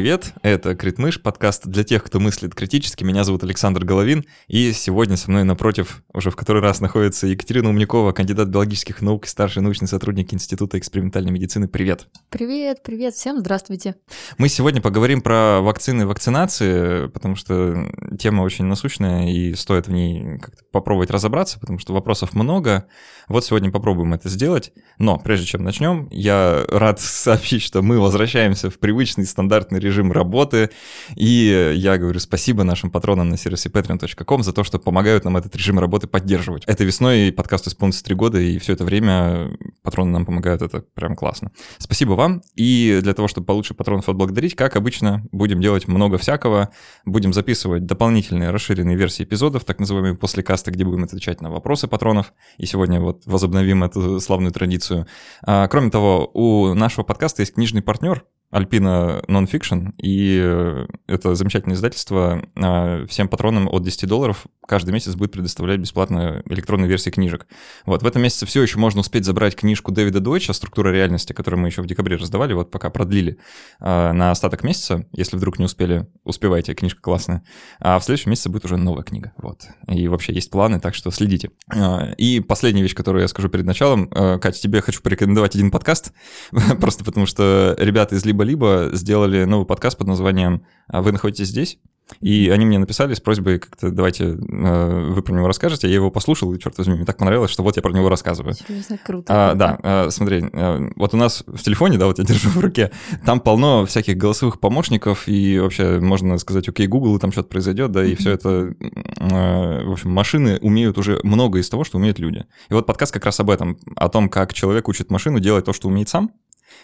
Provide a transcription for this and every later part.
Привет, это Критмыш, подкаст для тех, кто мыслит критически. Меня зовут Александр Головин, и сегодня со мной напротив уже в который раз находится Екатерина Умникова, кандидат биологических наук и старший научный сотрудник Института экспериментальной медицины. Привет. Привет, привет, всем здравствуйте. Мы сегодня поговорим про вакцины и вакцинации, потому что тема очень насущная, и стоит в ней как-то попробовать разобраться, потому что вопросов много. Вот сегодня попробуем это сделать. Но прежде чем начнем, я рад сообщить, что мы возвращаемся в привычный стандартный режим работы. И я говорю спасибо нашим патронам на сервисе patreon.com за то, что помогают нам этот режим работы поддерживать. Это весной подкаст исполнится три года, и все это время патроны нам помогают, это прям классно. Спасибо вам. И для того, чтобы получше патронов отблагодарить, как обычно, будем делать много всякого. Будем записывать дополнительные расширенные версии эпизодов, так называемые после каста, где будем отвечать на вопросы патронов. И сегодня вот возобновим эту славную традицию. А, кроме того, у нашего подкаста есть книжный партнер, Альпина Nonfiction, и э, это замечательное издательство а, всем патронам от 10 долларов каждый месяц будет предоставлять бесплатно электронные версии книжек. Вот, в этом месяце все еще можно успеть забрать книжку Дэвида Дойча «Структура реальности», которую мы еще в декабре раздавали, вот пока продлили а, на остаток месяца. Если вдруг не успели, успевайте, книжка классная. А в следующем месяце будет уже новая книга, вот. И вообще есть планы, так что следите. А, и последняя вещь, которую я скажу перед началом. Катя, тебе хочу порекомендовать один подкаст, просто потому что ребята из Либо либо-либо сделали новый подкаст под названием «А «Вы находитесь здесь?». И они мне написали с просьбой как-то давайте э, вы про него расскажете. Я его послушал, и, черт возьми, мне так понравилось, что вот я про него рассказываю. Серьезно, круто. А, да, а, смотри, а, вот у нас в телефоне, да, вот я держу в руке, там полно всяких голосовых помощников, и вообще можно сказать, окей, Google, и там что-то произойдет, да, и все это, а, в общем, машины умеют уже много из того, что умеют люди. И вот подкаст как раз об этом, о том, как человек учит машину делать то, что умеет сам,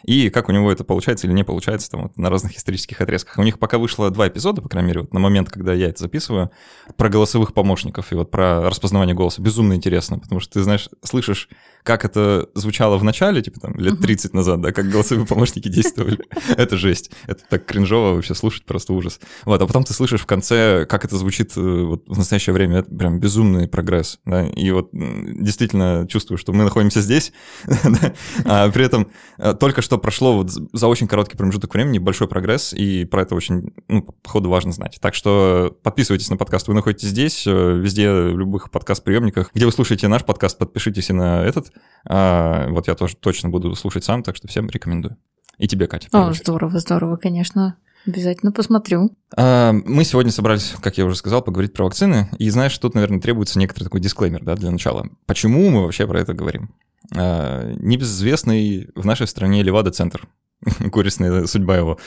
и как у него это получается или не получается там вот, на разных исторических отрезках. У них пока вышло два эпизода, по крайней мере, вот на момент, когда я это записываю, про голосовых помощников и вот про распознавание голоса. Безумно интересно, потому что ты, знаешь, слышишь как это звучало в начале, типа там лет 30 назад, да, как голосовые помощники действовали. Это жесть. Это так кринжово вообще слушать, просто ужас. Вот, а потом ты слышишь в конце, как это звучит э, вот в настоящее время. Это прям безумный прогресс, да, и вот действительно чувствую, что мы находимся здесь, а при этом э, только что прошло вот за очень короткий промежуток времени большой прогресс, и про это очень, ну, походу, важно знать. Так что подписывайтесь на подкаст, вы находитесь здесь, э, везде, в любых подкаст-приемниках. Где вы слушаете наш подкаст, подпишитесь и на этот. А, вот я тоже точно буду слушать сам, так что всем рекомендую. И тебе, Катя. О, здорово, здорово, конечно. Обязательно посмотрю. А, мы сегодня собрались, как я уже сказал, поговорить про вакцины. И знаешь, тут, наверное, требуется некоторый такой дисклеймер да, для начала. Почему мы вообще про это говорим? А, небезызвестный в нашей стране Левада-центр, горестная судьба его,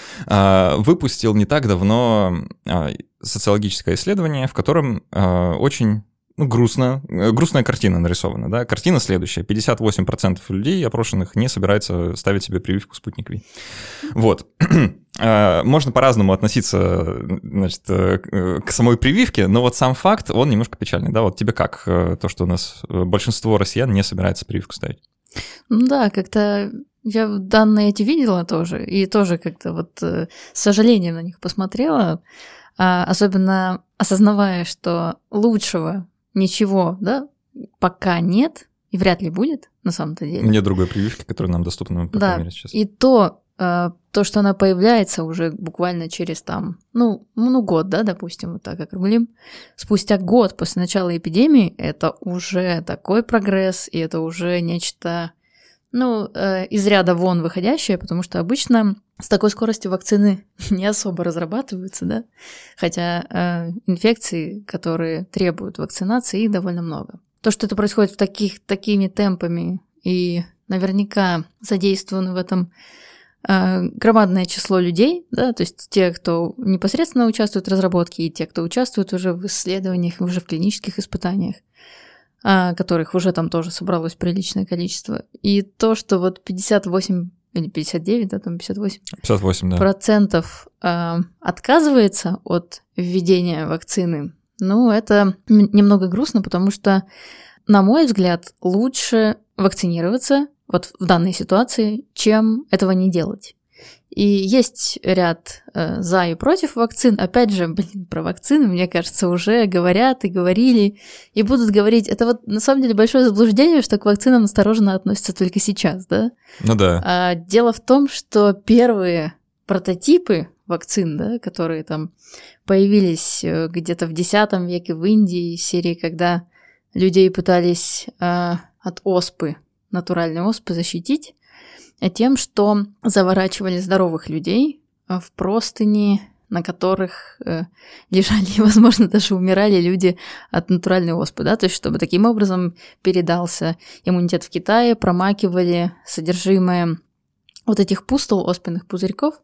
выпустил не так давно социологическое исследование, в котором очень ну, грустно, э, грустная картина нарисована, да. Картина следующая. 58% людей опрошенных не собирается ставить себе прививку «Спутник Ви». Вот. А, можно по-разному относиться, значит, э, к самой прививке, но вот сам факт, он немножко печальный, да. Вот тебе как э, то, что у нас большинство россиян не собирается прививку ставить? Ну да, как-то я данные эти видела тоже, и тоже как-то вот с сожалением на них посмотрела, а, особенно осознавая, что лучшего ничего, да, пока нет и вряд ли будет на самом-то деле. Нет другой прививки, которая нам доступна, по да, мере, сейчас. И то, э, то, что она появляется уже буквально через там, ну, ну, год, да, допустим, вот так округлим, спустя год после начала эпидемии, это уже такой прогресс, и это уже нечто, ну, э, из ряда вон выходящее, потому что обычно с такой скоростью вакцины не особо разрабатываются, да, хотя э, инфекции, которые требуют вакцинации, их довольно много. То, что это происходит в таких, такими темпами, и наверняка задействованы в этом э, громадное число людей, да, то есть те, кто непосредственно участвует в разработке, и те, кто участвует уже в исследованиях, уже в клинических испытаниях, э, которых уже там тоже собралось приличное количество. И то, что вот 58 или 59, да, там 58, 58 да. процентов э, отказывается от введения вакцины, ну, это немного грустно, потому что, на мой взгляд, лучше вакцинироваться вот в данной ситуации, чем этого не делать. И есть ряд э, за и против вакцин. Опять же, блин, про вакцины, мне кажется, уже говорят и говорили, и будут говорить. Это вот на самом деле большое заблуждение, что к вакцинам осторожно относятся только сейчас, да? Ну да. А, дело в том, что первые прототипы вакцин, да, которые там появились э, где-то в X веке в Индии, серии, когда людей пытались э, от оспы, натуральной оспы защитить, тем, что заворачивали здоровых людей в простыни, на которых э, лежали и, возможно, даже умирали люди от натуральной оспы, да, то есть чтобы таким образом передался иммунитет в Китае, промакивали содержимое вот этих пустол оспенных пузырьков,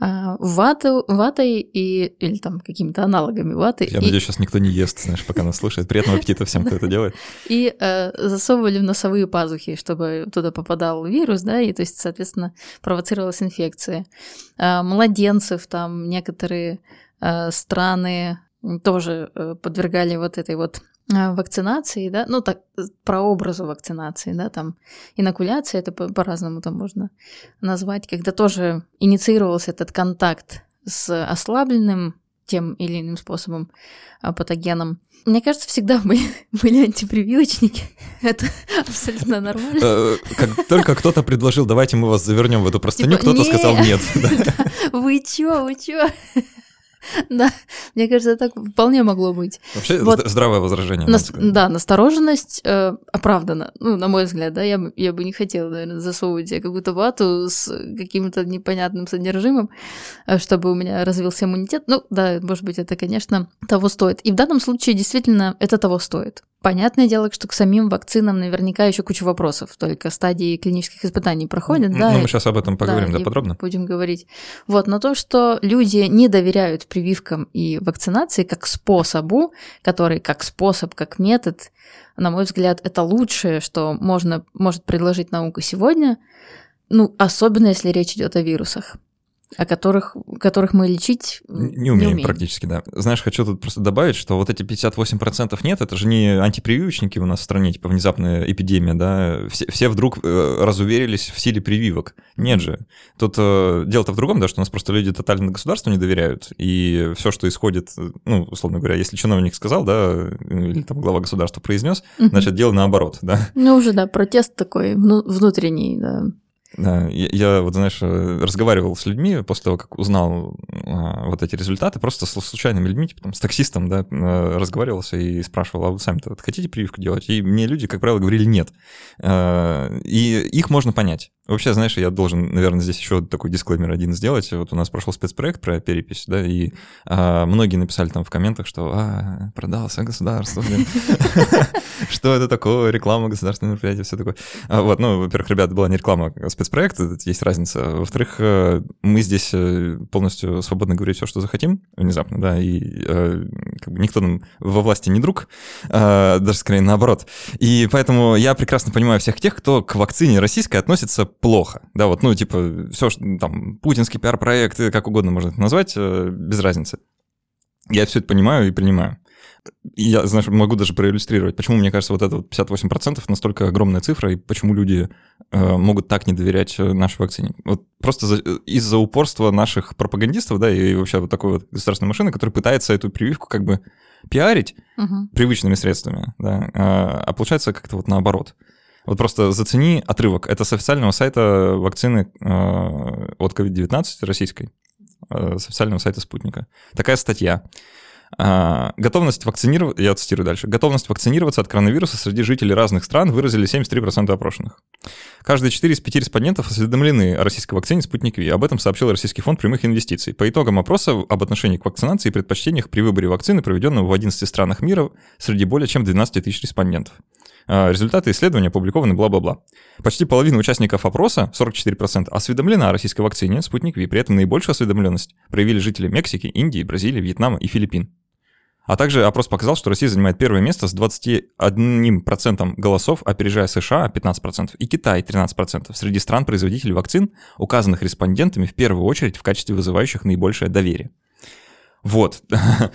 а, ваты, ватой и, или там какими-то аналогами ваты. Я и... надеюсь, сейчас никто не ест, знаешь, пока нас слушает. Приятного аппетита всем, кто это делает. И э, засовывали в носовые пазухи, чтобы туда попадал вирус, да, и то есть, соответственно, провоцировалась инфекция. Э, младенцев там некоторые э, страны тоже э, подвергали вот этой вот вакцинации, да, ну так про образу вакцинации, да, там инокуляция, это по- по-разному там можно назвать, когда тоже инициировался этот контакт с ослабленным тем или иным способом а, патогеном. Мне кажется, всегда были, были антипрививочники. Это абсолютно нормально. Э, как только кто-то предложил, давайте мы вас завернем в эту простыню, типа, кто-то сказал нет. Вы чё, вы чё? Да, мне кажется, так вполне могло быть. Вообще вот. здравое возражение. Нас, да, настороженность э, оправдана, ну, на мой взгляд, да, я, я бы не хотела, наверное, засовывать себе какую-то вату с каким-то непонятным содержимым, э, чтобы у меня развился иммунитет. Ну, да, может быть, это, конечно, того стоит. И в данном случае действительно это того стоит. Понятное дело, что к самим вакцинам наверняка еще куча вопросов, только стадии клинических испытаний проходят, ну, да. Ну, мы сейчас об этом поговорим, да, да подробно. Будем говорить. Вот, но то, что люди не доверяют прививкам и вакцинации как способу, который как способ, как метод, на мой взгляд, это лучшее, что можно, может предложить наука сегодня, ну, особенно если речь идет о вирусах о которых, которых мы лечить не умеем, не умеем практически, да. Знаешь, хочу тут просто добавить, что вот эти 58% нет, это же не антипрививочники у нас в стране, типа внезапная эпидемия, да, все, все вдруг э, разуверились в силе прививок. Нет же. Тут э, дело-то в другом, да, что у нас просто люди тотально государству не доверяют, и все, что исходит, ну, условно говоря, если чиновник сказал, да, или там глава государства произнес, угу. значит, дело наоборот, да. Ну, уже, да, протест такой внутренний, да. Я, я вот, знаешь, э, разговаривал с людьми после того, как узнал а, вот эти результаты, просто с случайными людьми, типа там с таксистом, да, э, разговаривался и спрашивал, а вы сами-то хотите прививку делать? И мне люди, как правило, говорили нет. А, и их можно понять. Вообще, знаешь, я должен, наверное, здесь еще такой дисклеймер один сделать. Вот у нас прошел спецпроект про перепись, да, и а, многие написали там в комментах, что а, продался государство, что это такое, реклама государственного мероприятия, все такое. А, вот, ну, во-первых, ребят, была не реклама, а спецпроект, есть разница. Во-вторых, э, мы здесь э, полностью свободно говорить все, что захотим, внезапно, да, и э, никто нам во власти не друг, даже скорее наоборот. И поэтому я прекрасно понимаю всех тех, кто к вакцине российской относится плохо. Да, вот, ну, типа, все, что там, путинский пиар-проект, как угодно можно это назвать, без разницы. Я все это понимаю и принимаю я, знаешь, могу даже проиллюстрировать, почему, мне кажется, вот это вот 58% настолько огромная цифра, и почему люди э, могут так не доверять э, нашей вакцине. Вот просто за, из-за упорства наших пропагандистов, да, и вообще вот такой вот государственной машины, которая пытается эту прививку как бы пиарить угу. привычными средствами, да, а, а получается как-то вот наоборот. Вот просто зацени отрывок. Это с официального сайта вакцины э, от COVID-19 российской, э, с официального сайта Спутника. Такая статья. А, готовность вакцинироваться, я цитирую дальше, готовность вакцинироваться от коронавируса среди жителей разных стран выразили 73% опрошенных. Каждые 4 из 5 респондентов осведомлены о российской вакцине «Спутник Ви». Об этом сообщил Российский фонд прямых инвестиций. По итогам опроса об отношении к вакцинации и предпочтениях при выборе вакцины, проведенного в 11 странах мира среди более чем 12 тысяч респондентов. А, результаты исследования опубликованы бла-бла-бла. Почти половина участников опроса, 44%, осведомлена о российской вакцине «Спутник Ви». При этом наибольшую осведомленность проявили жители Мексики, Индии, Бразилии, Вьетнама и Филиппин. А также опрос показал, что Россия занимает первое место с 21% голосов, опережая США 15% и Китай 13% среди стран-производителей вакцин, указанных респондентами в первую очередь в качестве вызывающих наибольшее доверие. Вот.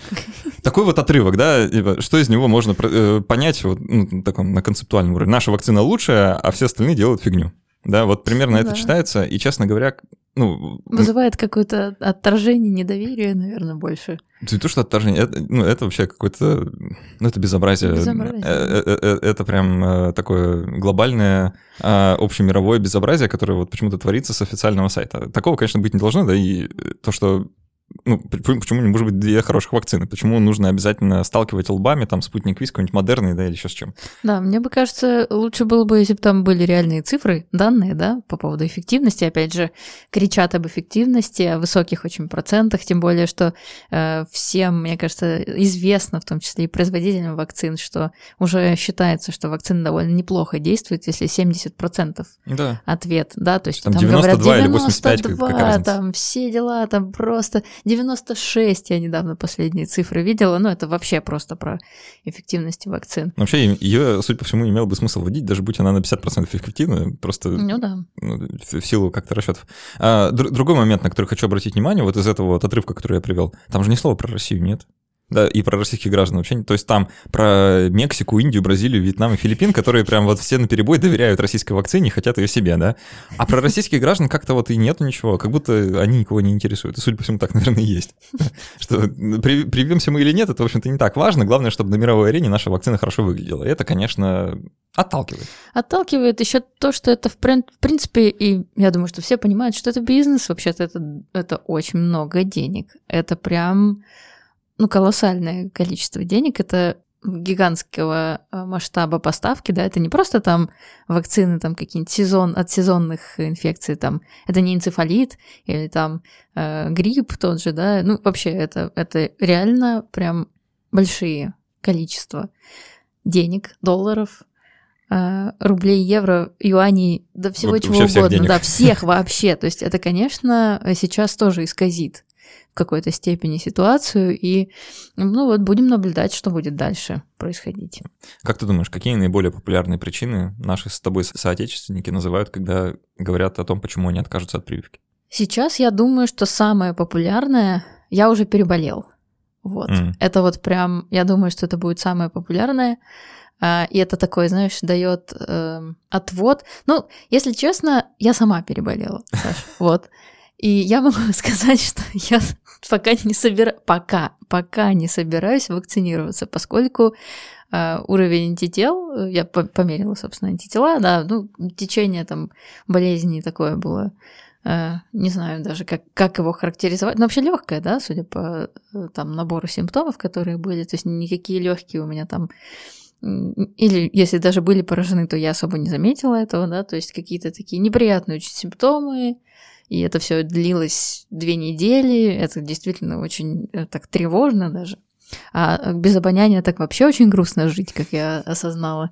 Такой вот отрывок, да, типа, что из него можно э, понять вот, ну, таком, на концептуальном уровне. Наша вакцина лучшая, а все остальные делают фигню. Да, вот примерно это читается, и, честно говоря, ну... Вызывает какое-то отторжение, недоверие, наверное, больше. Не то, что отторжение, это, ну, это вообще какое-то, ну, это безобразие. безобразие. Э, э, это прям такое глобальное общемировое безобразие, которое вот почему-то творится с официального сайта. Такого, конечно, быть не должно, да, и то, что ну, почему не может быть две хороших вакцины? Почему нужно обязательно сталкивать лбами, там, спутник Вис, какой-нибудь модерный, да, или еще с чем? Да, мне бы кажется, лучше было бы, если бы там были реальные цифры, данные, да, по поводу эффективности. Опять же, кричат об эффективности, о высоких очень процентах, тем более, что э, всем, мне кажется, известно, в том числе и производителям вакцин, что уже считается, что вакцина довольно неплохо действует, если 70% да. ответ, да, то есть там, там 92 говорят 92, или 85, какая там все дела, там просто 96, я недавно последние цифры видела, ну это вообще просто про эффективность вакцин. Вообще ее, судя по всему, имело бы смысл вводить, даже будь она на 50% эффективна, просто ну, да. ну, в силу как-то расчетов. А, другой момент, на который хочу обратить внимание, вот из этого вот отрывка, который я привел, там же ни слова про Россию нет. Да, и про российских граждан вообще. То есть там про Мексику, Индию, Бразилию, Вьетнам и Филиппин, которые прям вот все на перебой доверяют российской вакцине хотят ее себе, да. А про российских граждан как-то вот и нету ничего, как будто они никого не интересуют. И, судя по всему, так, наверное, и есть. Что привьемся мы или нет, это, в общем-то, не так важно. Главное, чтобы на мировой арене наша вакцина хорошо выглядела. И это, конечно, отталкивает. Отталкивает еще то, что это, в принципе, и я думаю, что все понимают, что это бизнес, вообще-то это, это очень много денег. Это прям ну, колоссальное количество денег. Это гигантского э, масштаба поставки, да, это не просто там вакцины там какие-нибудь сезон от сезонных инфекций, там это не энцефалит или там э, грипп тот же, да, ну вообще это это реально прям большие количества денег, долларов, э, рублей, евро, юаней, да всего вот, чего угодно, да, всех вообще, то есть это, конечно, сейчас тоже исказит в какой-то степени ситуацию, и ну вот будем наблюдать, что будет дальше происходить. Как ты думаешь, какие наиболее популярные причины наши с тобой соотечественники называют, когда говорят о том, почему они откажутся от прививки? Сейчас я думаю, что самое популярное я уже переболел. Вот. Mm. Это вот прям, я думаю, что это будет самое популярное. А, и это такой, знаешь, дает э, отвод. Ну, если честно, я сама переболела, Саш. Вот. И я могу сказать, что я пока не собираюсь, пока, пока не собираюсь вакцинироваться, поскольку э, уровень антител, я померила, собственно, антитела, да, ну, течение там болезни такое было, э, не знаю даже, как, как его характеризовать, но вообще легкое, да, судя по э, там набору симптомов, которые были, то есть никакие легкие у меня там или если даже были поражены, то я особо не заметила этого, да, то есть какие-то такие неприятные симптомы, и это все длилось две недели. Это действительно очень э, так тревожно даже. А без обоняния так вообще очень грустно жить, как я осознала.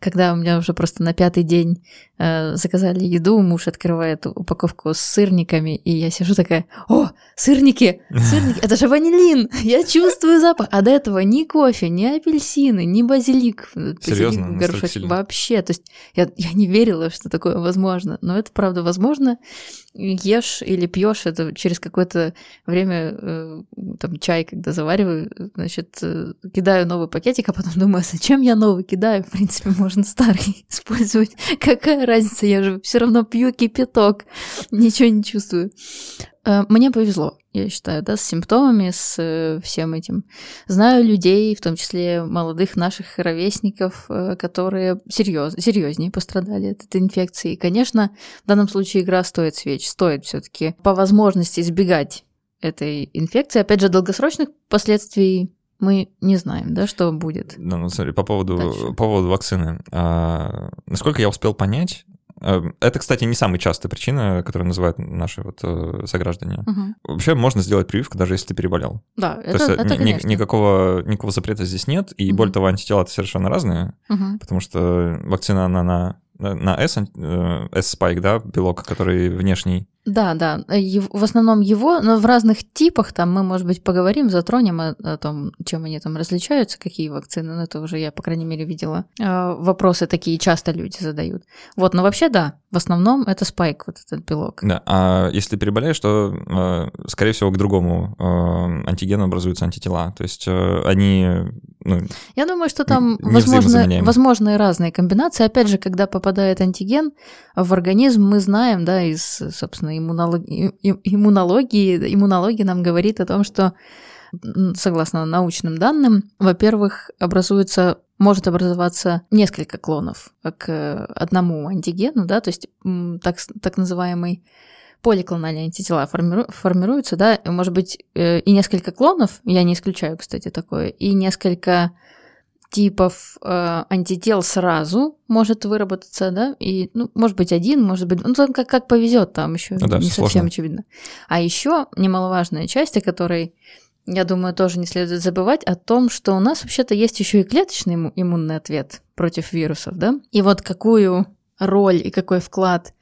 Когда у меня уже просто на пятый день э, заказали еду, муж открывает упаковку с сырниками, и я сижу такая, о, сырники, сырники, это же ванилин, я чувствую запах. А до этого ни кофе, ни апельсины, ни базилик. Серьезно? Горшочек, вообще. То есть я, я не верила, что такое возможно. Но это правда возможно. Ешь или пьешь это через какое-то время, э, там, чай, когда завариваю, значит, э, кидаю новый пакетик, а потом думаю, «А зачем я новый кидаю? В принципе, можно старый использовать. Какая разница, я же все равно пью кипяток, ничего не чувствую. Э, мне повезло, я считаю, да, с симптомами, с э, всем этим. Знаю людей, в том числе молодых наших ровесников, которые серьез, серьезнее пострадали от этой инфекции. И, конечно, в данном случае игра стоит свеч, стоит все-таки по возможности избегать этой инфекции. Опять же, долгосрочных последствий мы не знаем, да, что будет. Ну, ну смотри, по поводу, по поводу вакцины. А, насколько я успел понять, а, это, кстати, не самая частая причина, которую называют наши вот э, сограждане. Угу. Вообще можно сделать прививку, даже если ты переболел. Да, То это, есть, это ни, никакого, никакого запрета здесь нет, и угу. более того, антитела совершенно разные, угу. потому что вакцина, она на на S, э, S-спайк, да, белок, который внешний. Да, да, в основном его, но в разных типах, там мы, может быть, поговорим, затронем о, о том, чем они там различаются, какие вакцины, но это уже я, по крайней мере, видела. А, вопросы такие часто люди задают. Вот, но вообще, да, в основном это спайк, вот этот белок. Да, а если переболеешь, то, э, скорее всего, к другому э, антигену образуются антитела, то есть они ну, Я думаю, что там возможны, возможны разные комбинации. Опять же, когда попадает антиген в организм, мы знаем, да, из, собственно, иммунологии, иммунологии, иммунология нам говорит о том, что, согласно научным данным, во-первых, образуется может образоваться несколько клонов к одному антигену, да, то есть так, так называемый поликлональные антитела формиру- формируются, да, может быть, э, и несколько клонов, я не исключаю, кстати, такое, и несколько типов э, антител сразу может выработаться, да, и, ну, может быть, один, может быть, ну, там как, как повезет, там еще да, не совсем сложно. очевидно. А еще немаловажная часть, о которой, я думаю, тоже не следует забывать, о том, что у нас вообще-то есть еще и клеточный имму- иммунный ответ против вирусов, да, и вот какую роль и какой вклад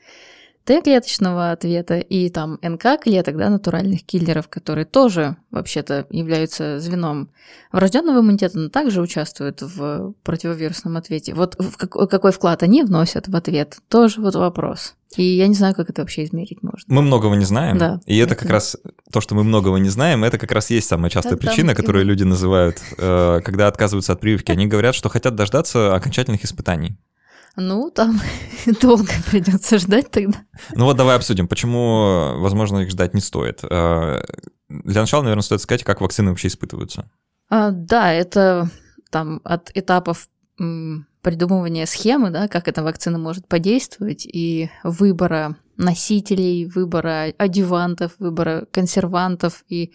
Т-клеточного ответа и там НК-клеток, да, натуральных киллеров, которые тоже вообще-то являются звеном врожденного иммунитета, но также участвуют в противовирусном ответе. Вот в какой, вклад они вносят в ответ, тоже вот вопрос. И я не знаю, как это вообще измерить можно. Мы многого не знаем, Да, и это как раз то, что мы многого не знаем, это как раз есть самая частая Да-да, причина, которую именно. люди называют, э, когда отказываются от прививки. Они говорят, что хотят дождаться окончательных испытаний. Ну, там долго придется ждать тогда. Ну вот давай обсудим, почему, возможно, их ждать не стоит. Э, Для начала, наверное, стоит сказать, как вакцины вообще испытываются. А, да, это там от этапов придумывания схемы, да, как эта вакцина может подействовать, и выбора носителей, выбора адювантов, выбора консервантов и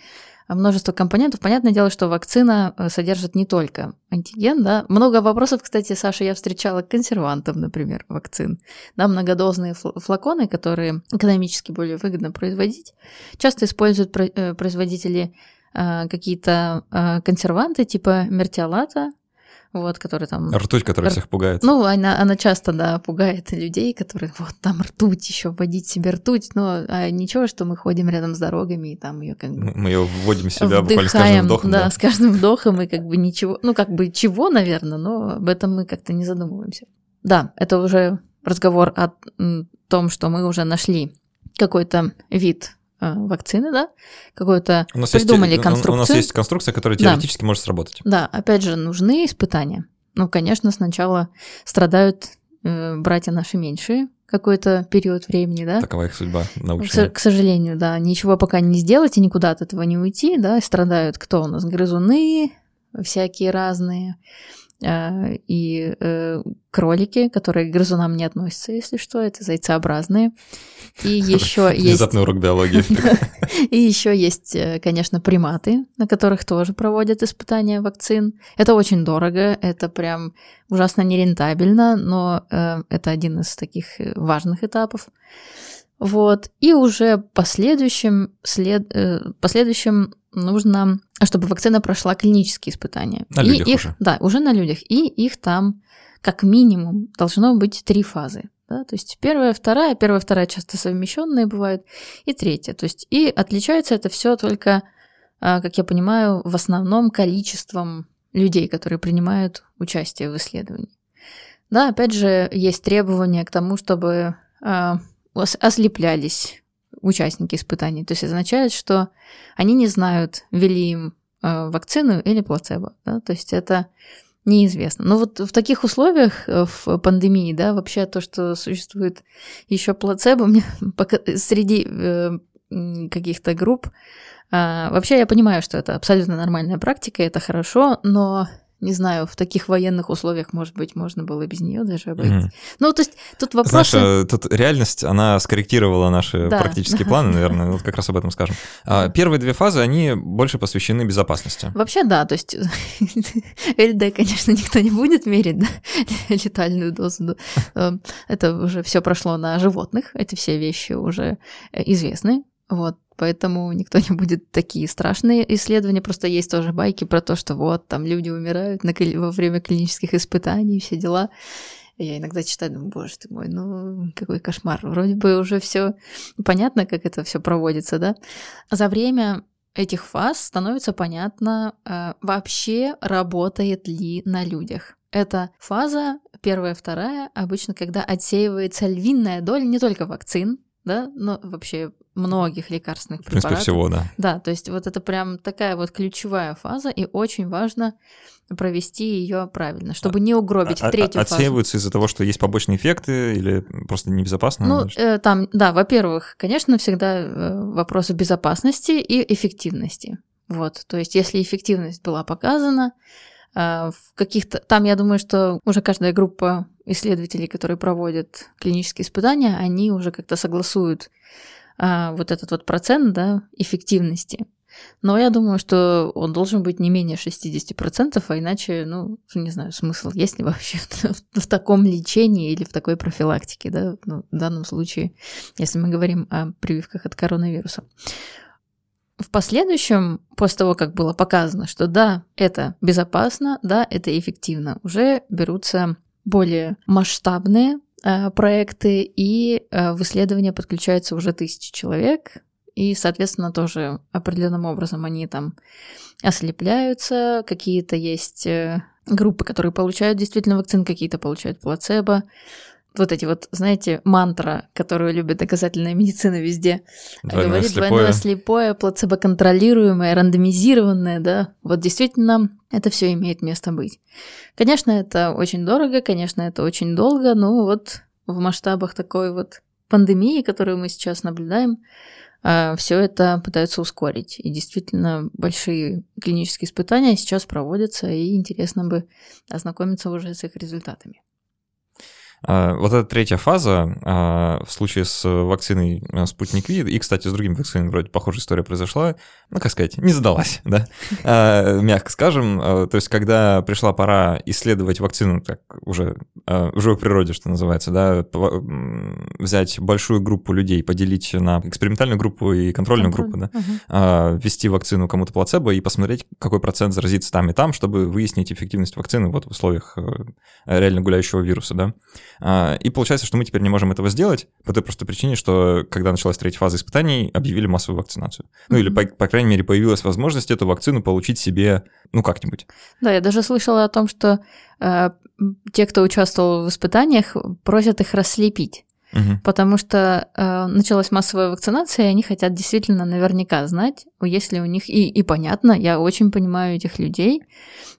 множество компонентов. Понятное дело, что вакцина э, содержит не только антиген, да. Много вопросов, кстати, Саша, я встречала к консервантам, например, вакцин. Да, многодозные фл- флаконы, которые экономически более выгодно производить, часто используют э, производители э, какие-то консерванты типа мертиолата, вот, которые там... Ртуть, которая Р- всех пугает. Ну, она, она часто, да, пугает людей, которые вот там ртуть, еще вводить себе ртуть, но а ничего, что мы ходим рядом с дорогами и там ее как бы Мы ее вводим в себя буквально с каждым вдыхаем, вдохом. да, да. с каждым вдохом и как бы ничего, ну как бы чего, наверное, но об этом мы как-то не задумываемся. Да, это уже разговор о том, что мы уже нашли какой-то вид вакцины, да, нас, придумали есть, у- у нас конструкцию. есть конструкция, которая Да. теоретически может сработать. Да, опять же, нужны испытания. Ну, конечно, сначала страдают э, братья наши меньшие какой-то период времени, да. Такова их судьба научная. к сожалению, да, ничего пока не сделать и никуда от этого не уйти, да, страдают кто у нас? Грызуны всякие разные, и э, кролики, которые к грызунам не относятся, если что, это зайцеобразные. И еще есть... Внезапный урок биологии. И еще есть, э, конечно, приматы, на которых тоже проводят испытания вакцин. Это очень дорого, это прям ужасно нерентабельно, но э, это один из таких э, важных этапов. Вот. И уже последующим, след, э, последующим нужно, чтобы вакцина прошла клинические испытания. На И людях их, уже. Да, уже на людях. И их там как минимум должно быть три фазы. Да? То есть первая, вторая, первая, вторая часто совмещенные бывают, и третья. То есть и отличается это все только, а, как я понимаю, в основном количеством людей, которые принимают участие в исследовании. Да, опять же, есть требования к тому, чтобы а, ос- ослеплялись участники испытаний. То есть означает, что они не знают, ввели им а, вакцину или плацебо. Да? То есть это неизвестно. Но вот в таких условиях, э, в пандемии, да, вообще то, что существует еще плацебо, мне пока среди э, каких-то групп, вообще я понимаю, что это абсолютно нормальная практика, это хорошо, но не знаю, в таких военных условиях, может быть, можно было без нее даже обойтись. Мгм. Ну, то есть тут Знаешь, вопросы... э, тут реальность, она скорректировала наши Да. практические планы, наверное, вот как раз об этом скажем. А, Первые две фазы, они больше посвящены безопасности. Вообще, да, то есть ЛД, конечно, никто не будет мерить, да, летальную дозу. э, Это уже все прошло на животных, эти все вещи уже э, известны, вот, поэтому никто не будет такие страшные исследования, просто есть тоже байки про то, что вот, там люди умирают на, во время клинических испытаний, все дела. Я иногда читаю, думаю, боже ты мой, ну какой кошмар. Вроде бы уже все понятно, как это все проводится, да. За время этих фаз становится понятно, э, вообще работает ли на людях. Это фаза первая, вторая, обычно, когда отсеивается львиная доля не только вакцин, да, но вообще многих лекарственных В принципе, препаратов. всего, да. Да, то есть вот это прям такая вот ключевая фаза, и очень важно провести ее правильно, чтобы не угробить А- в третью а- фазу. Отсеиваются из-за того, что есть побочные эффекты или просто небезопасно? Ну, что? э, там, да, во-первых, конечно, всегда э, вопросы безопасности и эффективности. Вот, то есть, если эффективность была показана, в каких-то... Там, я думаю, что уже каждая группа исследователей, которые проводят клинические испытания, они уже как-то согласуют а, вот этот вот процент, да, эффективности. Но я думаю, что он должен быть не менее 60%, а иначе, ну, не знаю, смысл есть ли вообще в, в таком лечении или в такой профилактике, да, ну, в данном случае, если мы говорим о прививках от коронавируса. В последующем, после того, как было показано, что да, это безопасно, да, это эффективно, уже берутся более масштабные э, проекты, и э, в исследования подключаются уже тысячи человек, и, соответственно, тоже определенным образом они там ослепляются, какие-то есть э, группы, которые получают действительно вакцин, какие-то получают плацебо. Вот эти вот, знаете, мантра, которую любит доказательная медицина везде. Двойное говорит слепое. двойное слепое, плацебо-контролируемое, рандомизированное, да. Вот действительно это все имеет место быть. Конечно, это очень дорого, конечно, это очень долго, но вот в масштабах такой вот пандемии, которую мы сейчас наблюдаем, а, все это пытаются ускорить. И действительно, большие клинические испытания сейчас проводятся, и интересно бы ознакомиться уже с их результатами. А, Вот эта третья фаза а, в случае с вакциной а, Спутник Ви, и, кстати, с другими вакцинами вроде похожая история произошла, ну, как сказать, не задалась, да, А, мягко скажем. А, То есть, когда пришла пора исследовать вакцину, так уже а, в живой природе, что называется, да, взять большую группу людей, поделить на экспериментальную группу и контрольную группу, да, ввести вакцину кому-то плацебо и посмотреть, какой процент заразится там и там, чтобы выяснить эффективность вакцины вот в условиях э, реально гуляющего вируса, да. А, И получается, что мы теперь не можем этого сделать по той простой причине, что когда началась третья фаза испытаний, объявили массовую вакцинацию. Ну или, по, по крайней мере, появилась возможность эту вакцину получить себе, ну, как-нибудь. Да, я даже слышала о том, что э, те, кто участвовал в испытаниях, просят их расслепить. Мгм. Потому что э, началась массовая вакцинация, и они хотят действительно наверняка знать, если у них и, и понятно, я очень понимаю этих людей,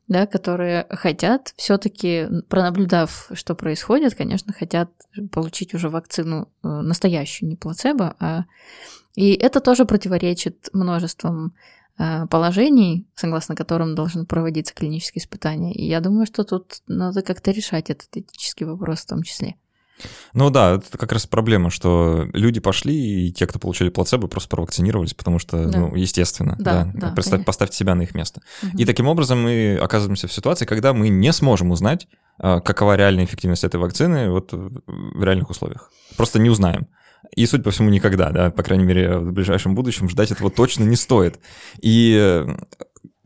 да, которые хотят все-таки, пронаблюдав, что происходит, конечно, хотят получить уже вакцину э, настоящую, не плацебо, а и это тоже противоречит множеством э, положений, согласно которым должны проводиться клинические испытания. И я думаю, что тут надо как-то решать этот этический вопрос в том числе. Ну да, это как раз проблема, что люди пошли, и те, кто получили плацебо, просто провакцинировались, потому что, Да. ну, естественно, Да, да. да, Представь- поставьте себя на их место. Мгм. И таким образом мы оказываемся в ситуации, когда мы не сможем узнать, а, какова реальная эффективность этой вакцины вот в реальных условиях. Просто не узнаем. И, судя по всему, никогда, да, по крайней мере, в ближайшем будущем ждать этого точно не стоит. И э,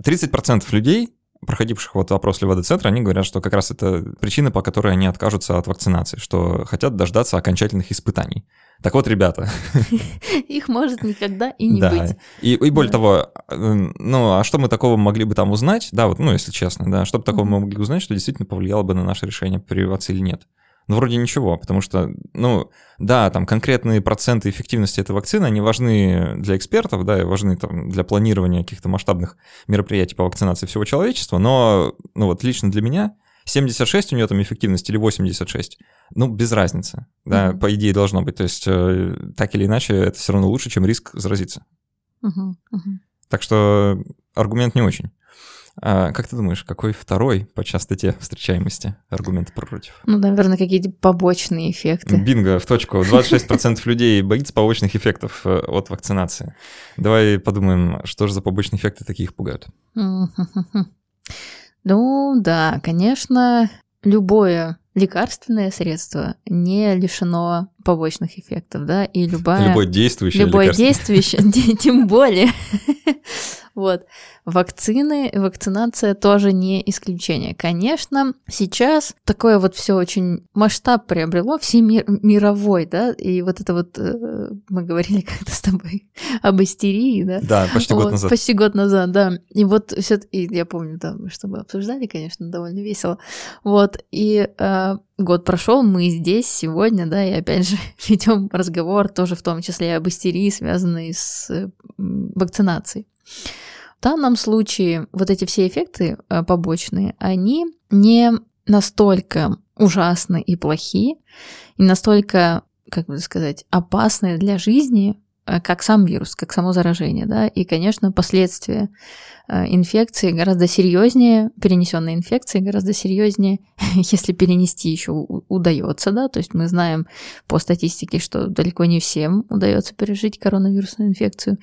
30% людей, проходивших вот опрос Левада-центра, они говорят, что как раз это причина, по которой они откажутся от вакцинации, что хотят дождаться окончательных испытаний. Так вот, ребята, Их может никогда и не да. быть. И, и более Да. того, э, ну, а что мы такого могли бы там узнать? Да, вот, ну, если честно, да, что бы такого мы могли узнать, что действительно повлияло бы на наше решение, прививаться или нет? Ну, вроде ничего, потому что, ну, да, там конкретные проценты эффективности этой вакцины, они важны для экспертов, да, и важны там для планирования каких-то масштабных мероприятий по вакцинации всего человечества, но, ну, вот лично для меня 76 у нее там эффективность или 86, ну, без разницы, да, Мгм. по идее должно быть, то есть э, так или иначе это все равно лучше, чем риск заразиться. Мгм, мгм. Так что аргумент не очень. А как ты думаешь, какой второй по частоте встречаемости аргумент против? Ну, наверное, какие-то побочные эффекты. Бинго, в точку. 26% людей боится побочных эффектов э, от вакцинации. Давай подумаем, что же за побочные эффекты таких пугают. Ну, да, конечно, любое лекарственное средство не лишено побочных эффектов, да, и любая... Любое действующее Любое лекарство. действующее, те- тем более. Вот. Вакцины, вакцинация тоже не исключение. Конечно, сейчас такое вот все очень масштаб приобрело, всемировой, да, и вот это вот, э, мы говорили как-то с тобой об истерии, да, Да, почти год вот, назад. Почти год назад, да. И вот все я помню, да, мы что мы обсуждали, конечно, довольно весело. Вот, и э, год прошел, мы здесь сегодня, да, и опять же ведем разговор тоже в том числе об истерии, связанной с вакцинацией. В данном случае вот эти все эффекты э, побочные, они не настолько ужасны и плохи, и настолько, как бы сказать, опасны для жизни, как сам вирус, как само заражение, да, и, конечно, последствия э, инфекции гораздо серьезнее, перенесенной инфекции гораздо серьезнее, если перенести еще удается, да, то есть мы знаем по статистике, что далеко не всем удается пережить коронавирусную инфекцию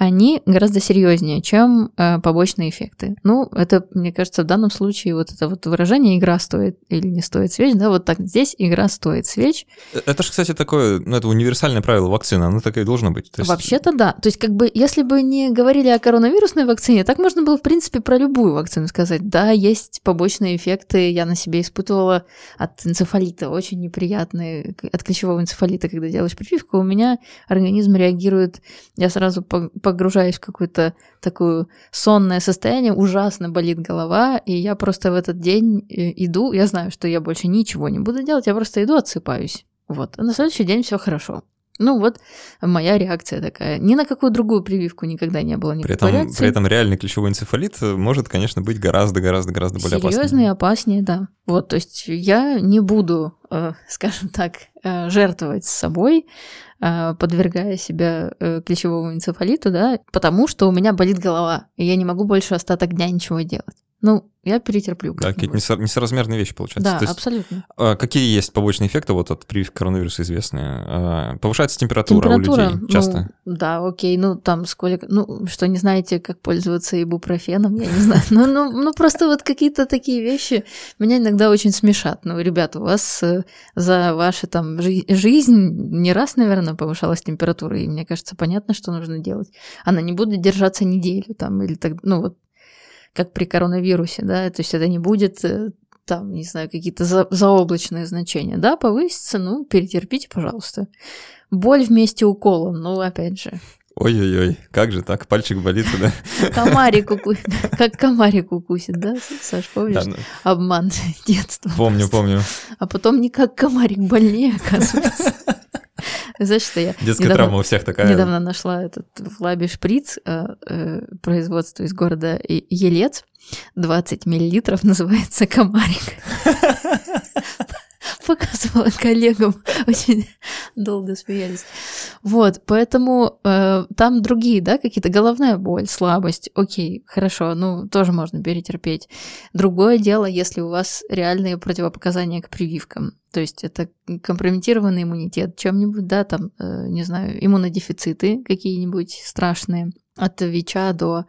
они гораздо серьезнее, чем э, побочные эффекты. Ну, это, мне кажется, в данном случае вот это вот выражение «игра стоит или не стоит свеч», да, вот так здесь игра стоит свеч. Э, это же, кстати, такое, ну, это универсальное правило вакцины, оно такое и должно быть. есть... Вообще-то да. То есть, как бы, если бы не говорили о коронавирусной вакцине, так можно было, в принципе, про любую вакцину сказать. Да, есть побочные эффекты, я на себе испытывала от энцефалита, очень неприятные, от клещевого энцефалита, когда делаешь прививку, у меня организм реагирует, я сразу по погружаюсь в какое-то такое сонное состояние, ужасно болит голова, и я просто в этот день э, иду, я знаю, что я больше ничего не буду делать, я просто иду, отсыпаюсь. Вот. А на следующий день все хорошо. Ну вот моя реакция такая. Ни на какую другую прививку никогда не было никакой при этом, реакции. При этом реальный ключевой энцефалит э, может, конечно, быть гораздо-гораздо-гораздо более опасным. Серьезный и опаснее, да. Вот, то есть я не буду, э, скажем так, жертвовать собой, подвергая себя э, клещевому энцефалиту, да, потому что у меня болит голова, и я не могу больше остаток дня ничего делать. Ну, я перетерплю. Да, какие-то несоразмерные вещи получаются. Да, есть, абсолютно. А, какие есть побочные эффекты вот от прививки коронавируса известные? А, повышается температура, температура у людей часто? Ну, да, окей, ну там сколько... Ну, что не знаете, как пользоваться ибупрофеном, я не знаю. Ну, ну, ну просто вот какие-то такие вещи меня иногда очень смешат. Ну, ребята, у вас э, за вашу там жизнь не раз, наверное, повышалась температура, и мне кажется, понятно, что нужно делать. Она не будет держаться неделю там или так, ну вот как при коронавирусе, да, то есть это не будет э, там, не знаю, какие-то за, заоблачные значения, да, повысится, ну, перетерпите, пожалуйста. Боль вместе укола, ну, опять же. Ой-ой-ой, как же так, пальчик болит, да? Комарик укусит, как комарик укусит, да, Саш, помнишь? Да, ну... Обман детства. Помню, помню. А потом не как комарик больнее, оказывается. Знаешь, что я Детская недавно, травма у всех такая. Недавно нашла этот в лабе шприц э, э, производства из города Елец. 20 миллилитров называется комарик. Показывала коллегам, очень долго смеялись. Вот, поэтому э, там другие, да, какие-то головная боль, слабость, окей, хорошо, ну, тоже можно перетерпеть. Другое дело, если у вас реальные противопоказания к прививкам. То есть это компрометированный иммунитет чем-нибудь, да, там, э, не знаю, иммунодефициты какие-нибудь страшные, от ВИЧа до,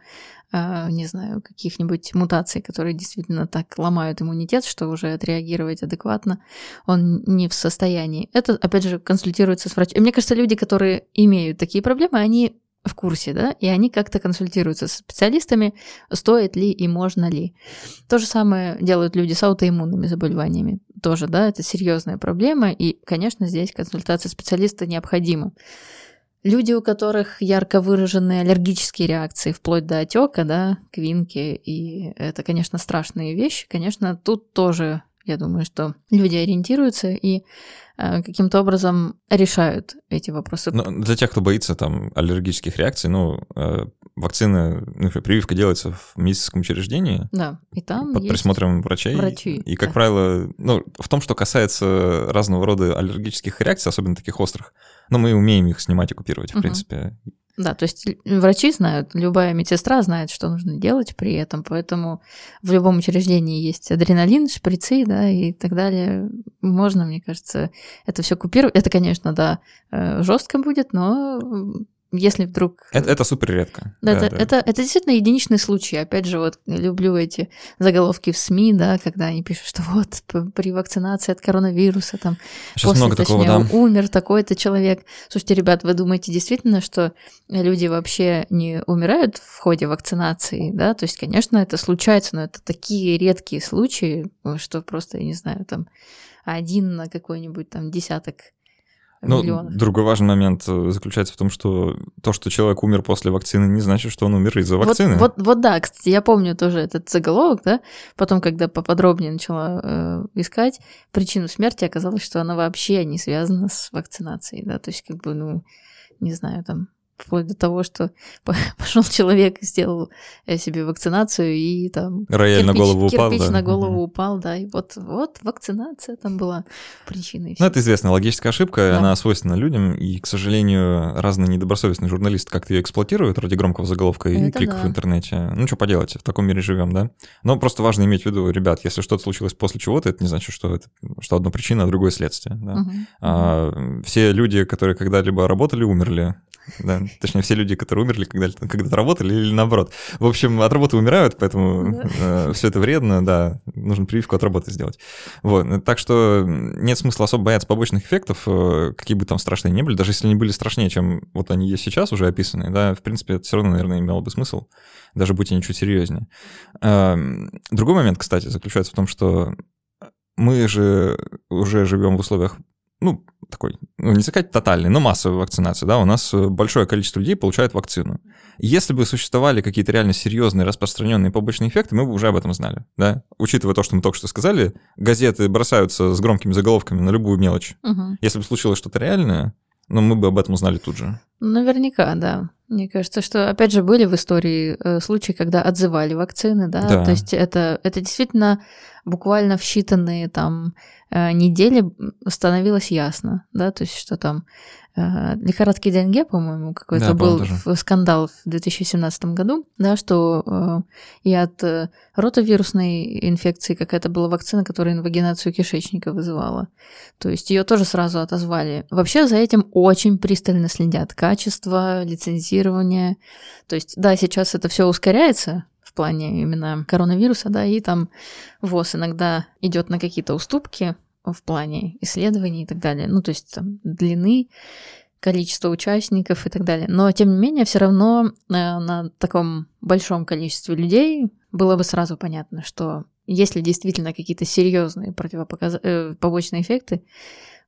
не знаю, каких-нибудь мутаций, которые действительно так ломают иммунитет, что уже отреагировать адекватно он не в состоянии. Это, опять же, консультируется с врачом. И мне кажется, люди, которые имеют такие проблемы, они в курсе, да, и они как-то консультируются с специалистами, стоит ли и можно ли. То же самое делают люди с аутоиммунными заболеваниями. Тоже, да, это серьезная проблема, и, конечно, здесь консультация специалиста необходима. Люди, у которых ярко выраженные аллергические реакции, вплоть до отека, да, квинки, и это, конечно, страшные вещи, конечно, тут тоже я думаю, что люди ориентируются и э, каким-то образом решают эти вопросы. Но для тех, кто боится там аллергических реакций, ну, э, вакцина, ну, прививка делается в медицинском учреждении. Да, и там Под присмотром врачей. Врачи. И, как да. правило, ну, в том, что касается разного рода аллергических реакций, особенно таких острых, ну, мы умеем их снимать и купировать, в угу. принципе. Да, то есть врачи знают, любая медсестра знает, что нужно делать при этом, поэтому в любом учреждении есть адреналин, шприцы, да, и так далее. Можно, мне кажется, это все купировать. Это, конечно, да, э, жестко будет, но если вдруг... Это, это супер редко. Да, да, это, да. Это, это действительно единичный случай. Опять же, вот люблю эти заголовки в СМИ, да, когда они пишут, что вот при вакцинации от коронавируса там Сейчас после, много точнее, такого, да. умер такой-то человек. Слушайте, ребят, вы думаете действительно, что люди вообще не умирают в ходе вакцинации, да? То есть, конечно, это случается, но это такие редкие случаи, что просто, я не знаю, там один на какой-нибудь там десяток ну, миллионов. Другой важный момент э, заключается в том, что то, что человек умер после вакцины, не значит, что он умер из-за вакцины. Вот, вот, вот да, кстати, я помню тоже этот заголовок, да, потом, когда поподробнее начала э, искать причину смерти, оказалось, что она вообще не связана с вакцинацией, да, то есть как бы, ну, не знаю, там вплоть до того, что пошел человек и сделал э, себе вакцинацию, и там Рояль кирпич, на голову упал, кирпич да. на голову Мгм. упал, да, и вот, вот вакцинация там была причиной. Ну, это известная логическая ошибка, Да. она свойственна людям, и, к сожалению, разные недобросовестные журналисты как-то ее эксплуатируют ради громкого заголовка и Это кликов да. в интернете. Ну, что поделать, в таком мире живем, да? Но просто важно иметь в виду, ребят, если что-то случилось после чего-то, это не значит, что это что одно причина, а другое следствие. Да? Мгм. А, все люди, которые когда-либо работали, умерли. Да, точнее, все люди, которые умерли, когда, когда-то работали или наоборот. В общем, от работы умирают, поэтому все это вредно, да, нужно прививку от работы сделать. Вот, так что нет смысла особо бояться побочных эффектов, э, какие бы там страшные не были, даже если они были страшнее, чем вот они есть сейчас уже описанные, да, в принципе, это все равно, наверное, имело бы смысл, даже будь они чуть серьезнее. Эм, Другой момент, кстати, заключается в том, что мы же уже живем в условиях, ну, такой, ну, не сказать тотальной, но массовой вакцинации, да, у нас э, большое количество людей получает вакцину. Если бы существовали какие-то реально серьезные распространенные побочные эффекты, мы бы уже об этом знали, да. Учитывая то, что мы только что сказали, газеты бросаются с громкими заголовками на любую мелочь. Мгм. Если бы случилось что-то реальное, ну, мы бы об этом узнали тут же. Наверняка, да. Мне кажется, что, опять же, были в истории э, случаи, когда отзывали вакцины, да, Да. то есть это, это действительно буквально в считанные там э, недели становилось ясно, да, то есть что там лихорадки Денге, по-моему, какой-то Да, был в- скандал в 2017 году, да, что э, и от э, ротовирусной инфекции какая-то была вакцина, которая инвагинацию кишечника вызывала. То есть ее тоже сразу отозвали. Вообще за этим очень пристально следят. Качество, лицензирование. То есть, да, сейчас это все ускоряется в плане именно коронавируса, да, и там ВОЗ иногда идет на какие-то уступки в плане исследований и так далее. Ну, то есть там длины, количество участников и так далее. Но, тем не менее, все равно э, на таком большом количестве людей было бы сразу понятно, что если действительно какие-то серьезные противопоказ... э, побочные эффекты,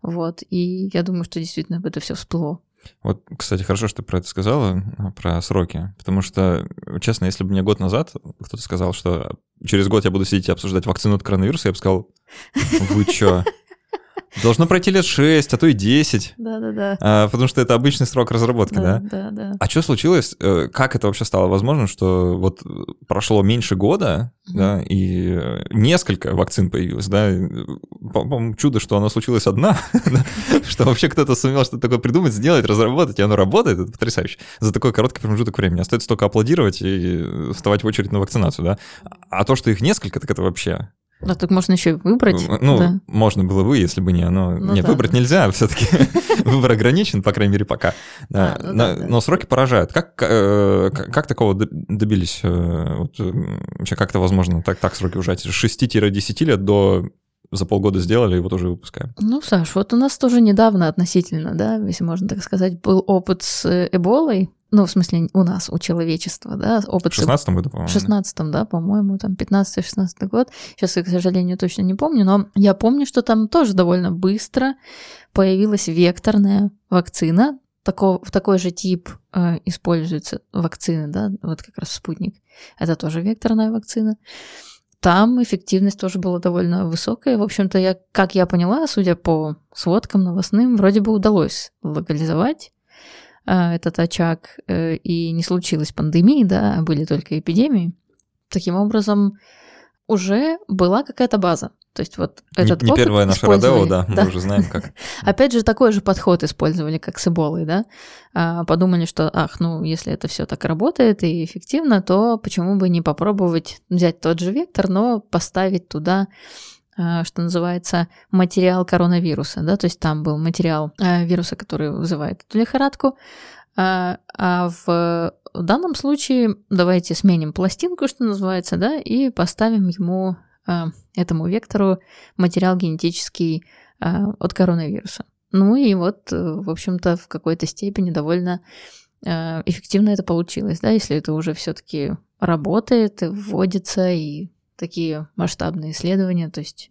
вот, и я думаю, что действительно это все всплыло. Вот, кстати, хорошо, что ты про это сказала, а, про сроки. Потому что, честно, если бы мне год назад кто-то сказал, что через год я буду сидеть и обсуждать вакцину от коронавируса, я бы сказал, вы чё? Должно пройти лет 6, а то и 10. Да-да-да. А, потому что это обычный срок разработки, да? Да, да. А что случилось? Э, Как это вообще стало возможным, что вот прошло меньше года, Мгм. да, и несколько вакцин появилось, да? По-моему, чудо, что она случилась одна, что вообще кто-то сумел что-то такое придумать, сделать, разработать, и оно работает, это потрясающе. За такой короткий промежуток времени. Остается только аплодировать и вставать в очередь на вакцинацию, да? А то, что их несколько, так это вообще... Ну, так можно еще и выбрать. Ну, да. можно было бы, если бы не оно. Ну не, да, выбрать да. нельзя, все-таки выбор ограничен, по крайней мере, пока. Да, А, ну но, да, да. но сроки поражают. Как, э, как, как такого добились? вот, э, вообще, как это возможно так, так сроки ужать? С 6-10 лет до за полгода сделали, и вот уже выпускаем. Ну, Саш, вот у нас тоже недавно относительно, да, если можно так сказать, был опыт с э, Эболой. Ну, в смысле, у нас, у человечества, да, опыт В с 16 году, по-моему. В 16 да, по-моему, там 15-16 год. Сейчас я, к сожалению, точно не помню, но я помню, что там тоже довольно быстро появилась векторная вакцина. Тако, в такой же тип э, используются вакцины, да, вот как раз спутник. Это тоже векторная вакцина. Там эффективность тоже была довольно высокая. В общем-то, я, как я поняла, судя по сводкам новостным, вроде бы удалось локализовать э, этот очаг, э, и не случилось пандемии, да, а были только эпидемии. Таким образом, уже была какая-то база. То есть вот Не- этот не, опыт первое наше Родео, использовали. да, мы уже знаем, как. Опять же, такой же подход использовали, как с Эболой, да. А, подумали, что, ах, ну, если это все так работает и эффективно, то почему бы не попробовать взять тот же вектор, но поставить туда а, что называется, материал коронавируса, да, то есть там был материал а, вируса, который вызывает эту лихорадку, а, в данном случае давайте сменим пластинку, что называется, да, и поставим ему этому вектору материал генетический а, от коронавируса. Ну и вот, э, в общем-то, в какой-то степени довольно э, эффективно это получилось, да, если это уже все-таки работает, вводится, и такие масштабные исследования, то есть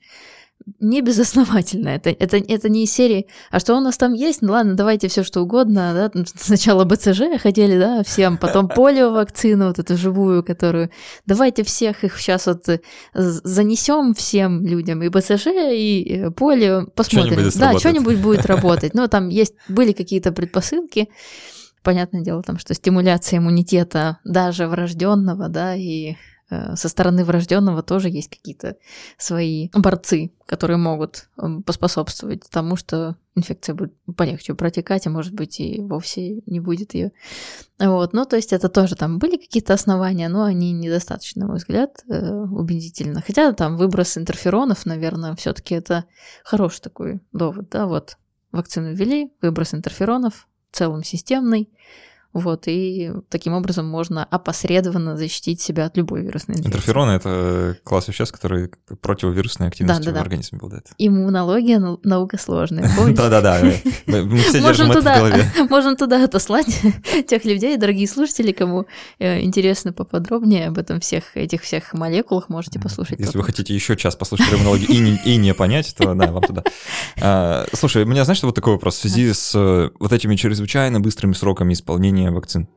не безосновательно. Это, это, это не из серии, а что у нас там есть? Ну ладно, давайте все что угодно. Да? Сначала БЦЖ хотели, да, всем, потом полио-вакцину, вот эту живую, которую... Давайте всех их сейчас вот э, занесем всем людям, и БЦЖ, и э, полио, посмотрим. Что-нибудь да, что-нибудь будет работать. Но там есть, были какие-то предпосылки, понятное дело, там, что стимуляция иммунитета даже врожденного, да, и со стороны врожденного тоже есть какие-то свои борцы, которые могут эм, поспособствовать тому, что инфекция будет полегче протекать, а может быть и вовсе не будет ее. Вот, ну то есть это тоже там были какие-то основания, но они недостаточно, на мой взгляд, э, убедительно. Хотя там выброс интерферонов, наверное, все-таки это хороший такой довод, да, вот вакцину ввели, выброс интерферонов в целом системный, вот, и таким образом можно опосредованно защитить себя от любой вирусной инфекции. Интерфероны — это класс веществ, которые противовирусной активностью да, да, в организме обладают. Иммунология — наука сложная, Да-да-да, мы все держим это в голове. Можем туда отослать тех людей, дорогие слушатели, кому э, интересно поподробнее об этом всех, этих всех молекулах, можете послушать. Если вы хотите еще час послушать иммунологию и не, и не понять, то да, вам туда. А, слушай, у меня, знаешь, вот такой вопрос в связи с э, вот этими чрезвычайно быстрыми сроками исполнения применения вакцин.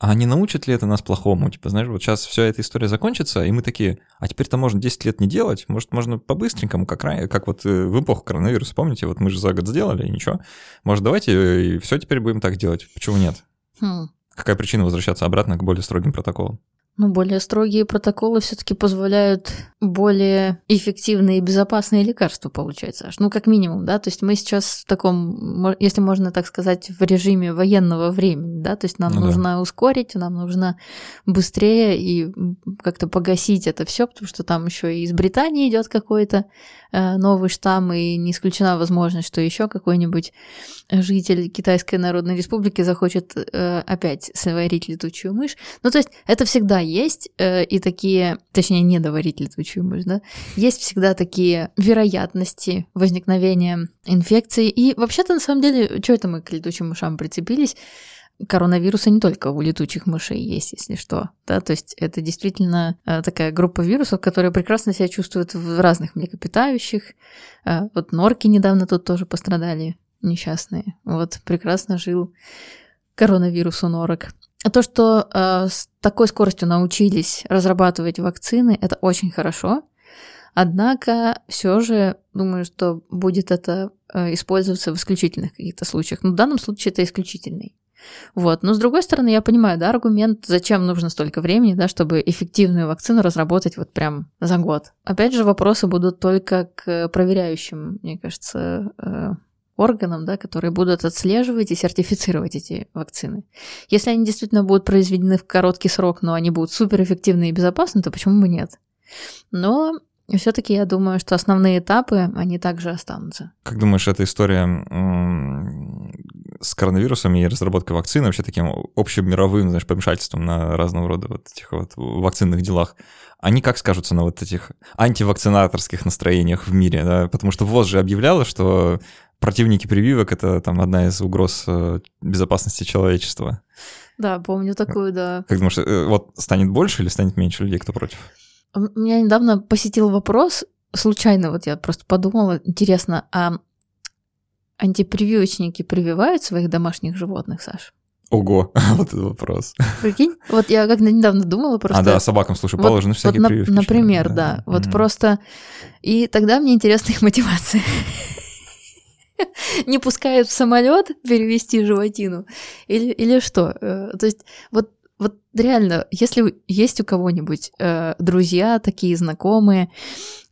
А не научит ли это нас плохому? Типа, знаешь, вот сейчас вся эта история закончится, и мы такие, а теперь-то можно 10 лет не делать, может, можно по-быстренькому, как, как вот э, в эпоху коронавируса, помните, вот мы же за год сделали, и ничего. Может, давайте э, и все теперь будем так делать. Почему нет? Хм. Какая причина возвращаться обратно к более строгим протоколам? Ну, более строгие протоколы все-таки позволяют более эффективные и безопасные лекарства получать, Саш. Ну, как минимум, да. То есть мы сейчас в таком, если можно так сказать, в режиме военного времени, да. То есть нам ну, нужно да. ускорить, нам нужно быстрее и как-то погасить это все, потому что там еще и из Британии идет какой-то э, новый штамм, и не исключена возможность, что еще какой-нибудь житель Китайской Народной Республики захочет э, опять сварить летучую мышь. Ну, то есть это всегда есть э, и такие, точнее, не доварить летучую мышь, да, есть всегда такие вероятности возникновения инфекции. И вообще-то, на самом деле, что это мы к летучим мышам прицепились? Коронавирусы не только у летучих мышей есть, если что. Да? То есть это действительно э, такая группа вирусов, которые прекрасно себя чувствуют в разных млекопитающих. Э, вот норки недавно тут тоже пострадали, несчастные. Вот прекрасно жил коронавирус у норок. А то, что э, с такой скоростью научились разрабатывать вакцины, это очень хорошо. Однако все же думаю, что будет это использоваться в исключительных каких-то случаях. Но в данном случае это исключительный. Вот. Но с другой стороны, я понимаю, да, аргумент, зачем нужно столько времени, да, чтобы эффективную вакцину разработать вот прям за год. Опять же, вопросы будут только к проверяющим, мне кажется, э, органам, да, которые будут отслеживать и сертифицировать эти вакцины. Если они действительно будут произведены в короткий срок, но они будут суперэффективны и безопасны, то почему бы нет? Но все-таки я думаю, что основные этапы, они также останутся. Как думаешь, эта история с коронавирусом и разработкой вакцины вообще таким общим мировым, знаешь, помешательством на разного рода вот этих вот вакцинных делах, они как скажутся на вот этих антивакцинаторских настроениях в мире, да? Потому что ВОЗ же объявляла, что противники прививок — это там одна из угроз э, безопасности человечества. Да, помню такую, да. Как думаешь, э, вот станет больше или станет меньше людей, кто против? Меня недавно посетил вопрос, случайно вот я просто подумала, интересно, а антипрививочники прививают своих домашних животных, Саш? Ого, вот этот вопрос. Прикинь? Вот я как недавно думала просто... А, да, собакам, слушай, вот, положены всякие вот, прививки. Например, да. да. Вот mm-hmm. просто... И тогда мне интересна их мотивация. Не пускают в самолет перевести животину? Или, или что? Э, то есть вот вот реально, если есть у кого-нибудь э, друзья, такие знакомые,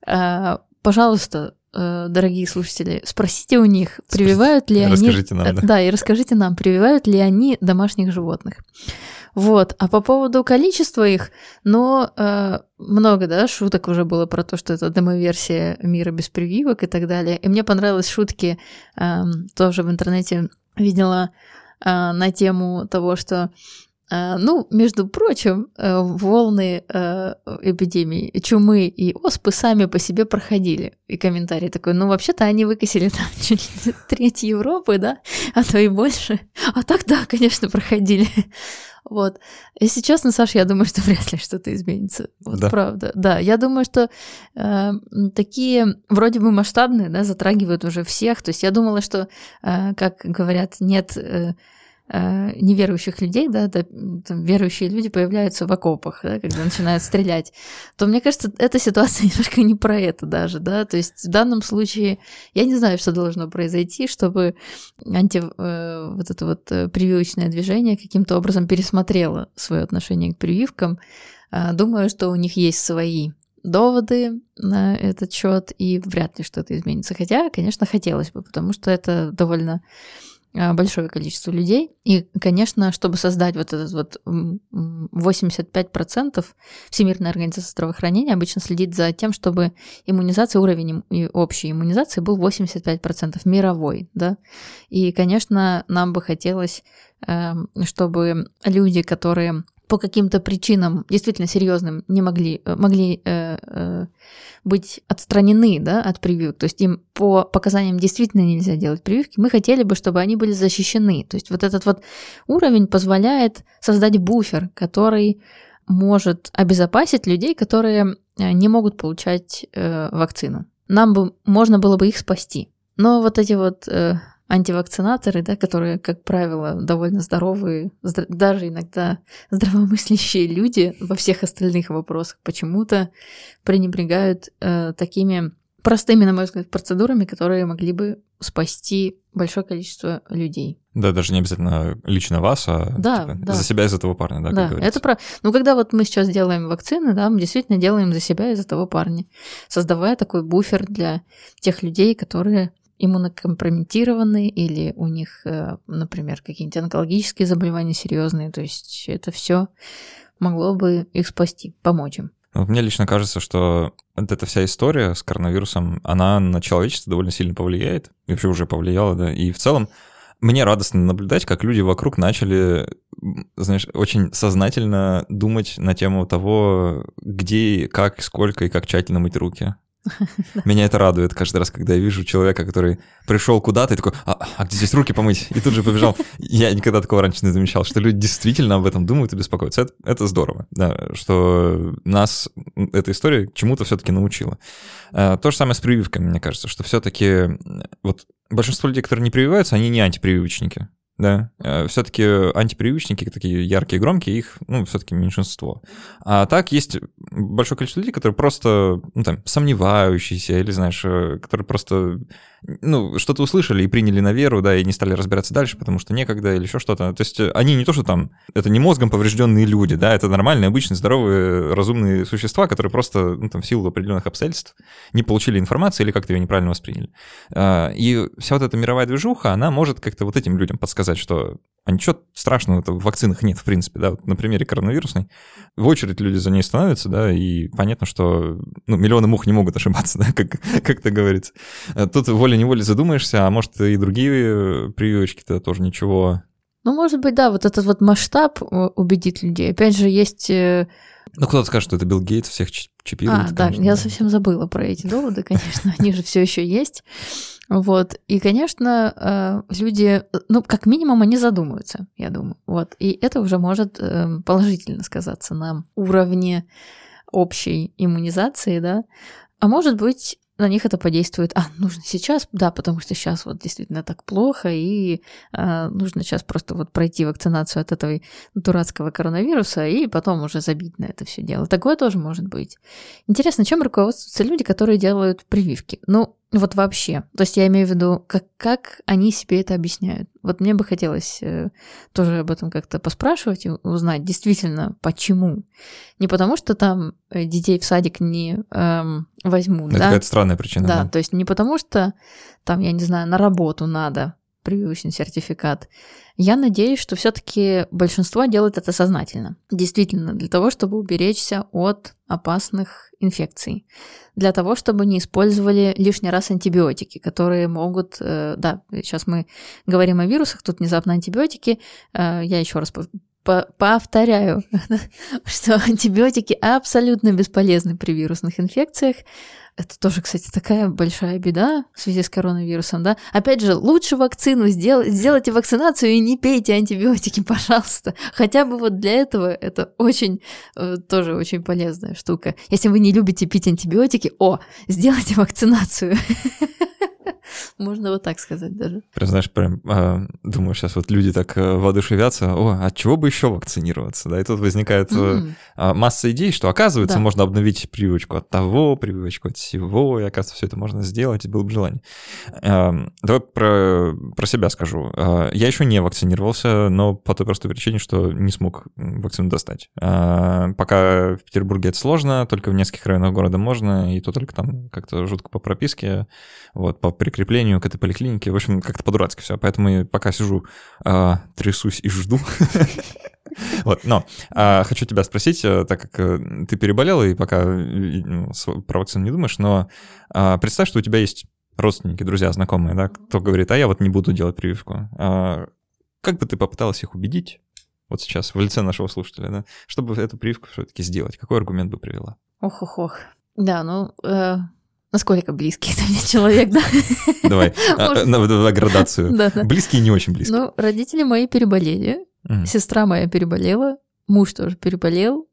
э, пожалуйста, дорогие слушатели, спросите у них, прививают ли расскажите они... Расскажите нам, да. Да, и расскажите нам, прививают ли они домашних животных. Вот, а по поводу количества их, ну, э, много, да, шуток уже было про то, что это демоверсия мира без прививок и так далее. И мне понравились шутки, э, тоже в интернете видела э, на тему того, что ну, между прочим, э, волны э, эпидемии чумы и оспы сами по себе проходили. И комментарий такой, ну, вообще-то они выкосили там чуть ли треть Европы, да, а то и больше. А так, да, конечно, проходили. Вот. Если честно, Саша, я думаю, что вряд ли что-то изменится. Вот да. правда. Да, я думаю, что э, такие вроде бы масштабные, да, затрагивают уже всех. То есть я думала, что, э, как говорят, нет... Э, э, неверующих людей, да, да там, верующие люди появляются в окопах, да, когда начинают стрелять, то мне кажется, эта ситуация немножко не про это даже, да, то есть в данном случае я не знаю, что должно произойти, чтобы анти э, вот это вот э, прививочное движение каким-то образом пересмотрело свое отношение к прививкам. Э, думаю, что у них есть свои доводы на этот счет, и вряд ли что-то изменится. Хотя, конечно, хотелось бы, потому что это довольно а, большое количество людей. И, конечно, чтобы создать вот этот вот 85% Всемирная организация здравоохранения обычно следит за тем, чтобы иммунизация, уровень общей иммунизации был 85% мировой, да. И, конечно, нам бы хотелось, эм, чтобы люди, которые по каким-то причинам действительно серьезным не могли, э, могли э, э, быть отстранены да, от прививок, то есть им по показаниям действительно нельзя делать прививки, мы хотели бы, чтобы они были защищены. То есть вот этот вот уровень позволяет создать буфер, который может обезопасить людей, которые э, не могут получать э, вакцину. Нам бы можно было бы их спасти. Но вот эти вот э, антивакцинаторы, да, которые, как правило, довольно здоровые, даже иногда здравомыслящие люди во всех остальных вопросах почему-то пренебрегают э, такими простыми, на мой взгляд, процедурами, которые могли бы спасти большое количество людей. Да, даже не обязательно лично вас, а да, типа, да. за себя и за того парня, да, да, это про. Ну, когда вот мы сейчас делаем вакцины, да, мы действительно делаем за себя и за того парня, создавая такой буфер для тех людей, которые иммунокомпрометированы или у них, э, например, какие-нибудь онкологические заболевания серьезные. То есть это все могло бы их спасти, помочь им. Вот мне лично кажется, что вот эта вся история с коронавирусом, она на человечество довольно сильно повлияет, и вообще уже повлияла, да, и в целом мне радостно наблюдать, как люди вокруг начали, знаешь, очень сознательно думать на тему того, где, как, сколько и как тщательно мыть руки. Меня это радует каждый раз, когда я вижу человека, который пришел куда-то и такой, а, а где здесь руки помыть? И тут же побежал. Я никогда такого раньше не замечал, что люди действительно об этом думают и беспокоятся. Это, это здорово, да, что нас эта история чему-то все-таки научила. А, то же самое с прививками, мне кажется, что все-таки вот большинство людей, которые не прививаются, они не антипрививочники. Да, э, все-таки антипривычники такие яркие, громкие, их, ну, все-таки меньшинство. А так есть большое количество людей, которые просто, ну, там, сомневающиеся, или, знаешь, э, которые просто ну, что-то услышали и приняли на веру, да, и не стали разбираться дальше, потому что некогда или еще что-то. То есть э, они не то, что там, это не мозгом поврежденные люди, да, это нормальные, обычные, здоровые, разумные существа, которые просто, ну, там, в силу определенных обстоятельств не получили информации или как-то ее неправильно восприняли. А, и вся вот эта мировая движуха, она может как-то вот этим людям подсказать, что а ничего страшного в вакцинах нет, в принципе, да, вот на примере коронавирусной. В очередь люди за ней становятся, да, и понятно, что ну, миллионы мух не могут ошибаться, да, как, как это говорится. А тут волей-неволей задумаешься, а может и другие прививочки-то тоже ничего. Ну, может быть, да, вот этот вот масштаб э, убедит людей. Опять же, есть... Э, ну, кто-то скажет, что это Билл Гейтс всех чипирует. А, да, конечно, я да. совсем забыла про эти доводы, конечно, они же все еще есть. Вот. И, конечно, э, люди, ну, как минимум, они задумаются, я думаю. Вот. И это уже может эм, положительно сказаться на уровне общей иммунизации, да. А может быть, на них это подействует, а, нужно сейчас, да, потому что сейчас вот действительно так плохо, и а, нужно сейчас просто вот пройти вакцинацию от этого дурацкого коронавируса, и потом уже забить на это все дело. Такое тоже может быть. Интересно, чем руководствуются люди, которые делают прививки? Ну, вот вообще. То есть я имею в виду, как, как они себе это объясняют. Вот мне бы хотелось э, тоже об этом как-то поспрашивать и узнать действительно, почему. Не потому, что там э, детей в садик не эм, возьмут, Это да? какая-то странная причина. Да, да, то есть не потому, что там, я не знаю, на работу надо прививочный сертификат. Я надеюсь, что все-таки большинство делает это сознательно. Действительно, для того, чтобы уберечься от опасных инфекций. Для того, чтобы не использовали лишний раз антибиотики, которые могут... Э, да, сейчас мы говорим о вирусах, тут внезапно антибиотики. Э, я еще раз повторяю, что антибиотики абсолютно бесполезны при вирусных инфекциях. Это тоже, кстати, такая большая беда в связи с коронавирусом, да. Опять же, лучше вакцину сделать, сделайте вакцинацию и не пейте антибиотики, пожалуйста. Хотя бы вот для этого это очень, э, тоже очень полезная штука. Если вы не любите пить антибиотики, о, сделайте вакцинацию. Можно вот так сказать даже. Прям, знаешь, прям э, думаю, сейчас вот люди так э, воодушевятся, о, от чего бы еще вакцинироваться, да, и тут возникает mm. Э, масса идей, что, оказывается, да. можно обновить привычку от того, привычку от всего, и, оказывается, все это можно сделать, и было бы желание. Э, давай про, про себя скажу. Э, я еще не вакцинировался, но по той простой причине, что не смог вакцину достать. Пока в Петербурге это сложно, только в нескольких районах города можно, и то только там как-то жутко по прописке, вот, по прикреплению к этой поликлинике. В общем, как-то по-дурацки все. Поэтому я пока сижу, трясусь и жду. Вот, но а, хочу тебя спросить, э, так как э, ты переболела и пока ну, про вакцину не думаешь, но а, представь, что у тебя есть родственники, друзья, знакомые, да, кто говорит, а я вот не буду делать прививку. А, как бы ты попыталась их убедить, вот сейчас в лице нашего слушателя, да, чтобы эту прививку все-таки сделать? Какой аргумент бы привела? Ох-ох-ох. Да, ну, э, насколько близкий это мне человек, да? Давай, на градацию. Близкий и не очень близкий. Ну, родители мои переболели, сестра моя переболела, муж тоже переболел,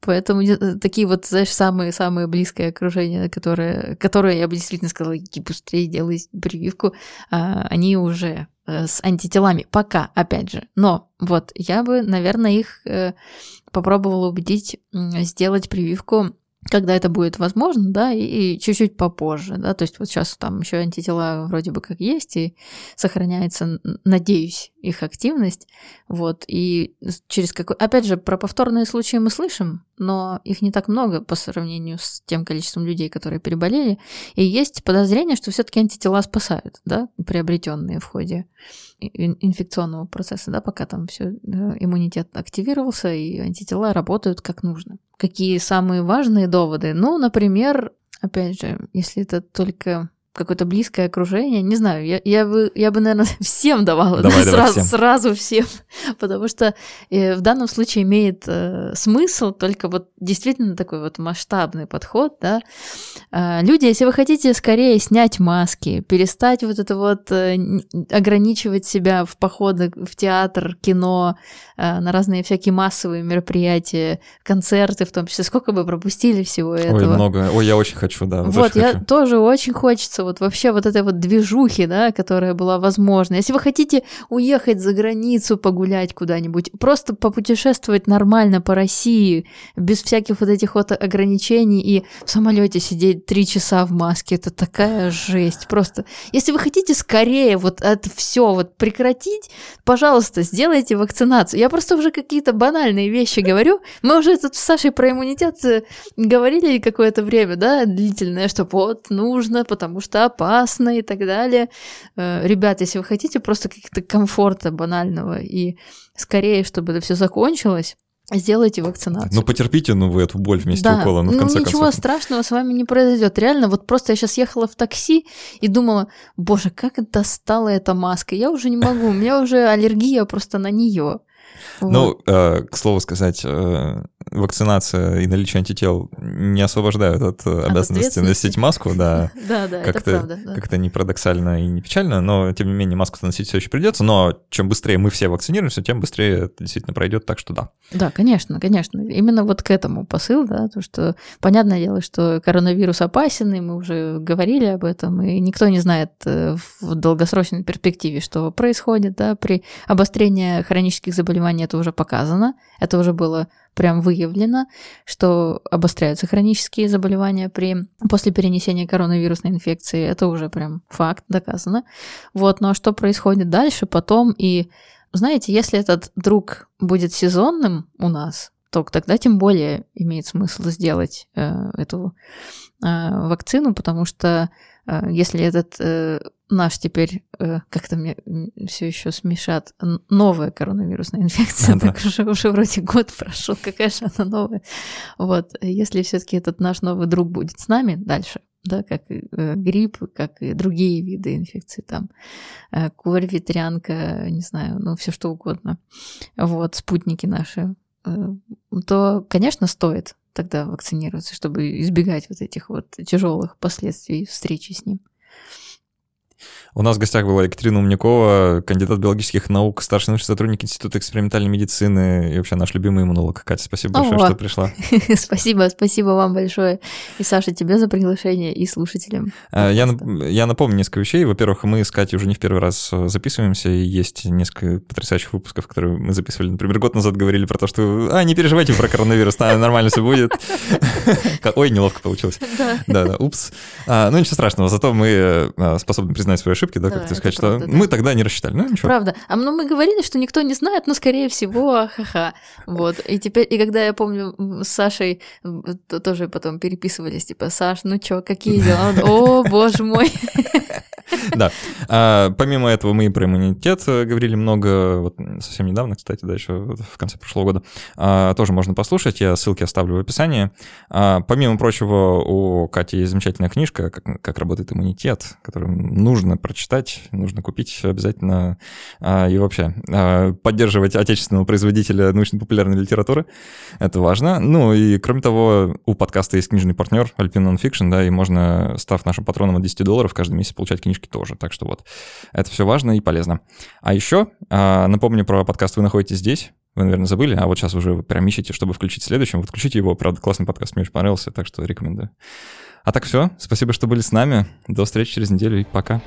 Поэтому э, такие вот, знаешь, самые-самые близкое окружение, которые, которые я бы действительно сказала, иди быстрее делай прививку, а, они уже э, с антителами. Пока, опять же. Но вот я бы, наверное, их э, попробовала убедить сделать прививку когда это будет возможно, да, и, чуть-чуть попозже, да, то есть вот сейчас там еще антитела вроде бы как есть, и сохраняется, надеюсь, их активность, вот, и через какой... Опять же, про повторные случаи мы слышим, но их не так много по сравнению с тем количеством людей, которые переболели, и есть подозрение, что все таки антитела спасают, да, приобретенные в ходе инфекционного процесса, да, пока там все иммунитет активировался, и антитела работают как нужно. Какие самые важные доводы? Ну, например, опять же, если это только какое-то близкое окружение, не знаю, я, я, бы, я бы, наверное, всем давала, давай, да, давай сразу, всем. сразу всем, потому что э, в данном случае имеет э, смысл только вот действительно такой вот масштабный подход, да. Э, люди, если вы хотите скорее снять маски, перестать вот это вот э, ограничивать себя в походы в театр, кино, э, на разные всякие массовые мероприятия, концерты в том числе, сколько бы пропустили всего этого. Ой, много, ой, я очень хочу, да. Вот, я хочу. тоже очень хочется хочется вот вообще вот этой вот движухи, да, которая была возможна. Если вы хотите уехать за границу, погулять куда-нибудь, просто попутешествовать нормально по России, без всяких вот этих вот ограничений и в самолете сидеть три часа в маске, это такая жесть. Просто, если вы хотите скорее вот это все вот прекратить, пожалуйста, сделайте вакцинацию. Я просто уже какие-то банальные вещи говорю. Мы уже тут с Сашей про иммунитет э, говорили какое-то время, да, длительное, что вот нужно, потому что что опасно и так далее. Э, ребят, если вы хотите просто каких-то комфорта банального и скорее, чтобы это все закончилось, Сделайте вакцинацию. Ну, потерпите, ну, вы эту боль вместе да. укола, ну, в конце ну, ничего концов. страшного с вами не произойдет. Реально, вот просто я сейчас ехала в такси и думала, боже, как достала эта маска. Я уже не могу, у меня уже аллергия просто на нее. Ну, э, к слову сказать, э, вакцинация и наличие антител не освобождают от, от обязанности носить маску, да. Да, да, это правда. Как-то не парадоксально и не печально, но тем не менее маску носить все еще придется, но чем быстрее мы все вакцинируемся, тем быстрее это действительно пройдет, так что да. Да, конечно, конечно. Именно вот к этому посыл, да, то, что понятное дело, что коронавирус опасен, и мы уже говорили об этом, и никто не знает э, в долгосрочной перспективе, что происходит, да, при обострении хронических заболеваний это уже показано, это уже было прям выявлено, что обостряются хронические заболевания при, после перенесения коронавирусной инфекции. Это уже прям факт, доказано. Вот, но что происходит дальше, потом и знаете, если этот друг будет сезонным у нас, то тогда тем более имеет смысл сделать э, эту э, вакцину, потому что если этот э, наш теперь, э, как-то мне все еще смешат, новая коронавирусная инфекция, так уже, уже вроде год прошел, какая же она новая. Вот, если все-таки этот наш новый друг будет с нами дальше, да, как и э, грипп, как и другие виды инфекций, там, э, корь, ветрянка, не знаю, ну, все что угодно, вот, спутники наши, то, конечно, стоит тогда вакцинироваться, чтобы избегать вот этих вот тяжелых последствий встречи с ним. У нас в гостях была Екатерина Умникова, кандидат биологических наук, старший научный сотрудник Института экспериментальной медицины и вообще наш любимый иммунолог. Катя, спасибо большое, Ого. что пришла. Спасибо, спасибо вам большое. И, Саша, тебе за приглашение, и слушателям. А, Я, я напомню несколько вещей. Во-первых, мы с Катей уже не в первый раз э, записываемся, и есть несколько потрясающих выпусков, которые мы записывали. Например, год назад говорили про то, что «А, не переживайте про коронавирус, нормально все будет». Ой, неловко получилось. Да. Да, да, упс. А, ну, ничего страшного, зато мы э, способны признать свои ошибки, да, Да, как ты сказать, что да. мы тогда не рассчитали. Ну, ничего. Правда. А ну, мы говорили, что никто не знает, но, скорее всего, ха-ха. Вот. И теперь, и когда я помню, с Сашей то- тоже потом переписывались, типа, Саш, ну чё, какие дела? Он, О, боже мой. Да. А, помимо этого мы и про иммунитет э, говорили много, вот совсем недавно, кстати, да, еще в конце прошлого года. А, тоже можно послушать, я ссылки оставлю в описании. А, помимо прочего, у Кати есть замечательная книжка «Как, как работает иммунитет», которую нужно прочитать, нужно купить обязательно. А, и вообще а, поддерживать отечественного производителя научно-популярной литературы. Это важно. Ну и кроме того, у подкаста есть книжный партнер Alpine Nonfiction, да, и можно, став нашим патроном от 10 долларов, каждый месяц получать книжки тоже. Так что вот, это все важно и полезно. А еще а, напомню про подкаст «Вы находитесь здесь». Вы, наверное, забыли, а вот сейчас уже вы прям ищете, чтобы включить следующим. Вот включите его, правда, классный подкаст, мне очень понравился, так что рекомендую. А так все, спасибо, что были с нами. До встречи через неделю и пока.